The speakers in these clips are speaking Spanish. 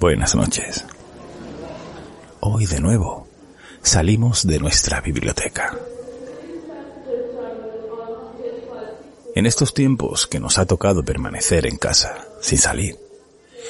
Buenas noches. Hoy de nuevo salimos de nuestra biblioteca. En estos tiempos que nos ha tocado permanecer en casa sin salir,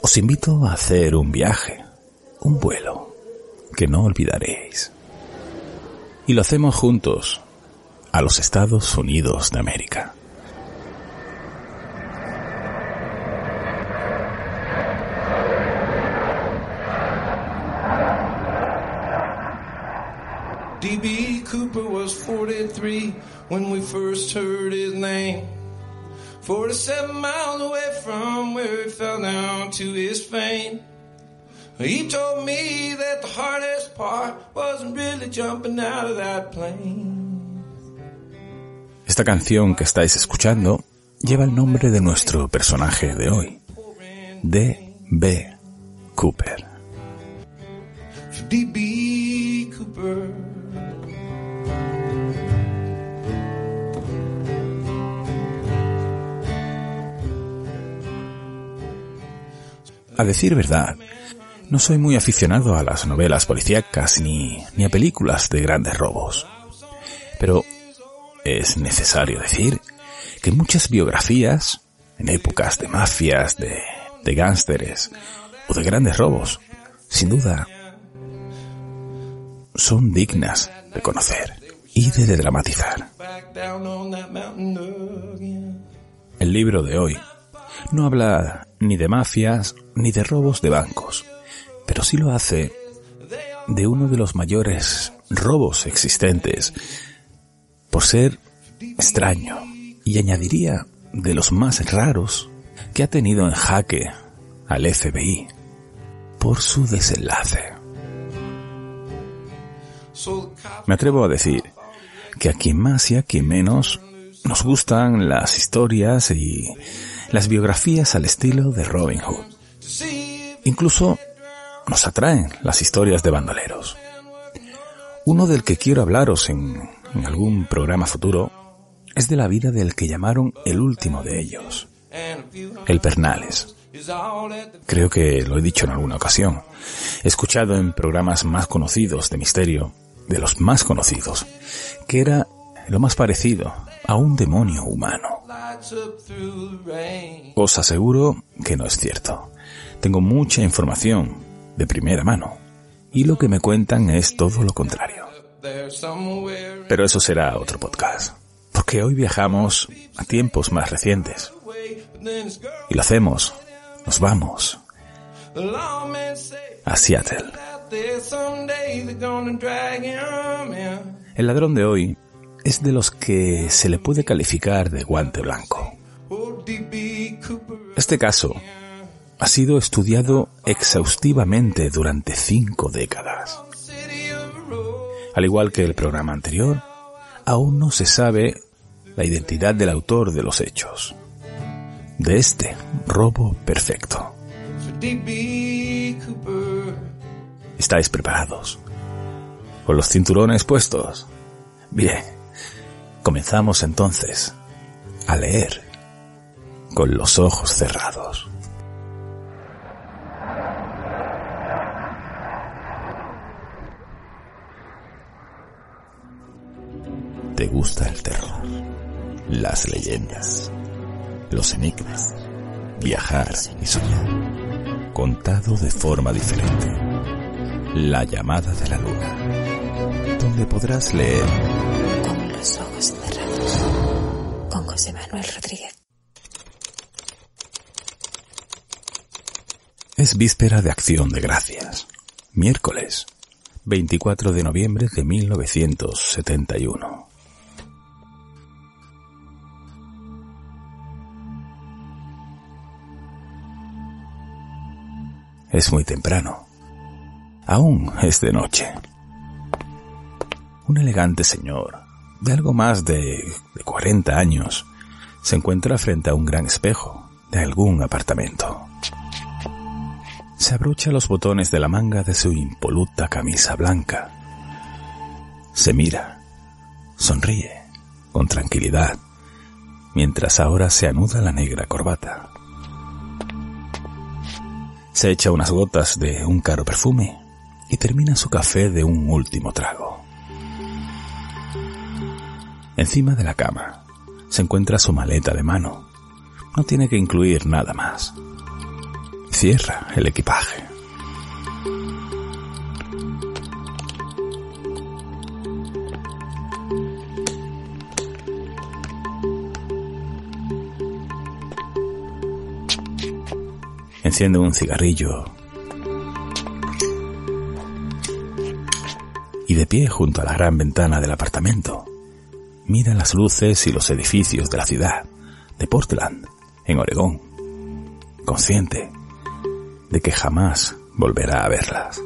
os invito a hacer un viaje, un vuelo, que no olvidaréis. Y lo hacemos juntos a los Estados Unidos de América. D.B. Cooper was 43 when we first heard his name. 47 miles away from where he fell down to his fame. He told me that the hardest part wasn't really jumping out of that plane. Esta canción que estáis escuchando lleva el nombre de nuestro personaje de hoy, D.B. Cooper. D.B. Cooper. A decir verdad, no soy muy aficionado a las novelas policíacas ni, ni a películas de grandes robos. Pero es necesario decir que muchas biografías, en épocas de mafias, de, de gánsteres o de grandes robos, sin duda, son dignas de conocer y de dramatizar. El libro de hoy no habla ni de mafias ni de robos de bancos, pero sí lo hace de uno de los mayores robos existentes, por ser extraño, y añadiría de los más raros que ha tenido en jaque al FBI por su desenlace. Me atrevo a decir que a quien más y a quien menos nos gustan las historias y las biografías al estilo de Robin Hood. Incluso nos atraen las historias de bandoleros. Uno del que quiero hablaros en, en algún programa futuro es de la vida del que llamaron el último de ellos, el Pernales. Creo que lo he dicho en alguna ocasión. He escuchado en programas más conocidos de misterio, de los más conocidos, que era lo más parecido a un demonio humano. Os aseguro que no es cierto. Tengo mucha información de primera mano y lo que me cuentan es todo lo contrario. Pero eso será otro podcast, porque hoy viajamos a tiempos más recientes y lo hacemos, nos vamos a Seattle. El ladrón de hoy es de los que se le puede calificar de guante blanco. Este caso ha sido estudiado exhaustivamente durante cinco décadas. Al igual que el programa anterior, aún no se sabe la identidad del autor de los hechos. De este robo perfecto. ¿Estáis preparados? ¿Con los cinturones puestos? Bien, comenzamos entonces a leer con los ojos cerrados. ¿Te gusta el terror? Las leyendas, los enigmas, viajar y soñar, contado de forma diferente. La llamada de la luna, donde podrás leer José Manuel Rodríguez. Es víspera de Acción de Gracias, miércoles 24 de noviembre de 1971. Es muy temprano. Aún es de noche. Un elegante señor, de algo más de, de 40 años, se encuentra frente a un gran espejo de algún apartamento. Se abrocha los botones de la manga de su impoluta camisa blanca. Se mira, sonríe, con tranquilidad, mientras ahora se anuda la negra corbata. Se echa unas gotas de un caro perfume y termina su café de un último trago. Encima de la cama se encuentra su maleta de mano. No tiene que incluir nada más. Cierra el equipaje. Enciende un cigarrillo y de pie junto a la gran ventana del apartamento, mira las luces y los edificios de la ciudad de Portland, en Oregón, consciente de que jamás volverá a verlas.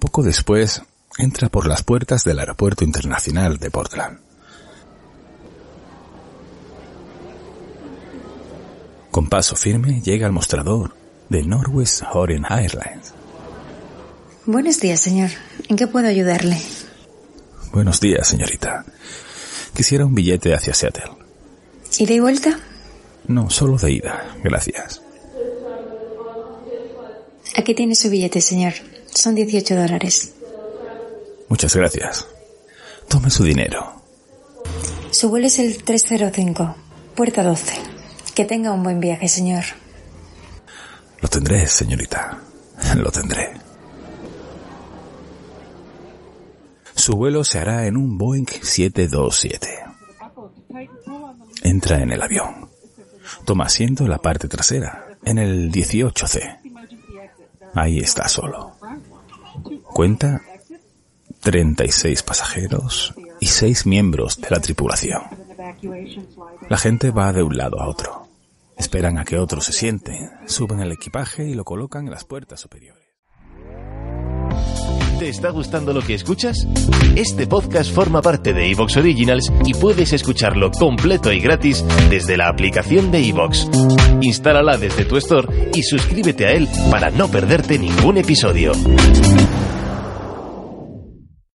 Poco después, entra por las puertas del Aeropuerto Internacional de Portland. Con paso firme llega al mostrador de Northwest Horn Airlines. Buenos días, señor. ¿En qué puedo ayudarle? Buenos días, señorita. Quisiera un billete hacia Seattle. ¿Ida y vuelta? No, solo de ida, gracias. Aquí tiene su billete, señor. Son 18 dólares. Muchas gracias. Tome su dinero. Su vuelo es el 305, puerta 12. Que tenga un buen viaje, señor. Lo tendré, señorita. Lo tendré. Su vuelo se hará en un Boeing 727. Entra en el avión. Toma asiento en la parte trasera, en el 18C. Ahí está solo. Cuenta 36 pasajeros y 6 miembros de la tripulación. La gente va de un lado a otro. Esperan a que otros se sienten, suben el equipaje y lo colocan en las puertas superiores. ¿Te está gustando lo que escuchas? Este podcast forma parte de Evox Originals y puedes escucharlo completo y gratis desde la aplicación de Evox. Instálala desde tu store y suscríbete a él para no perderte ningún episodio.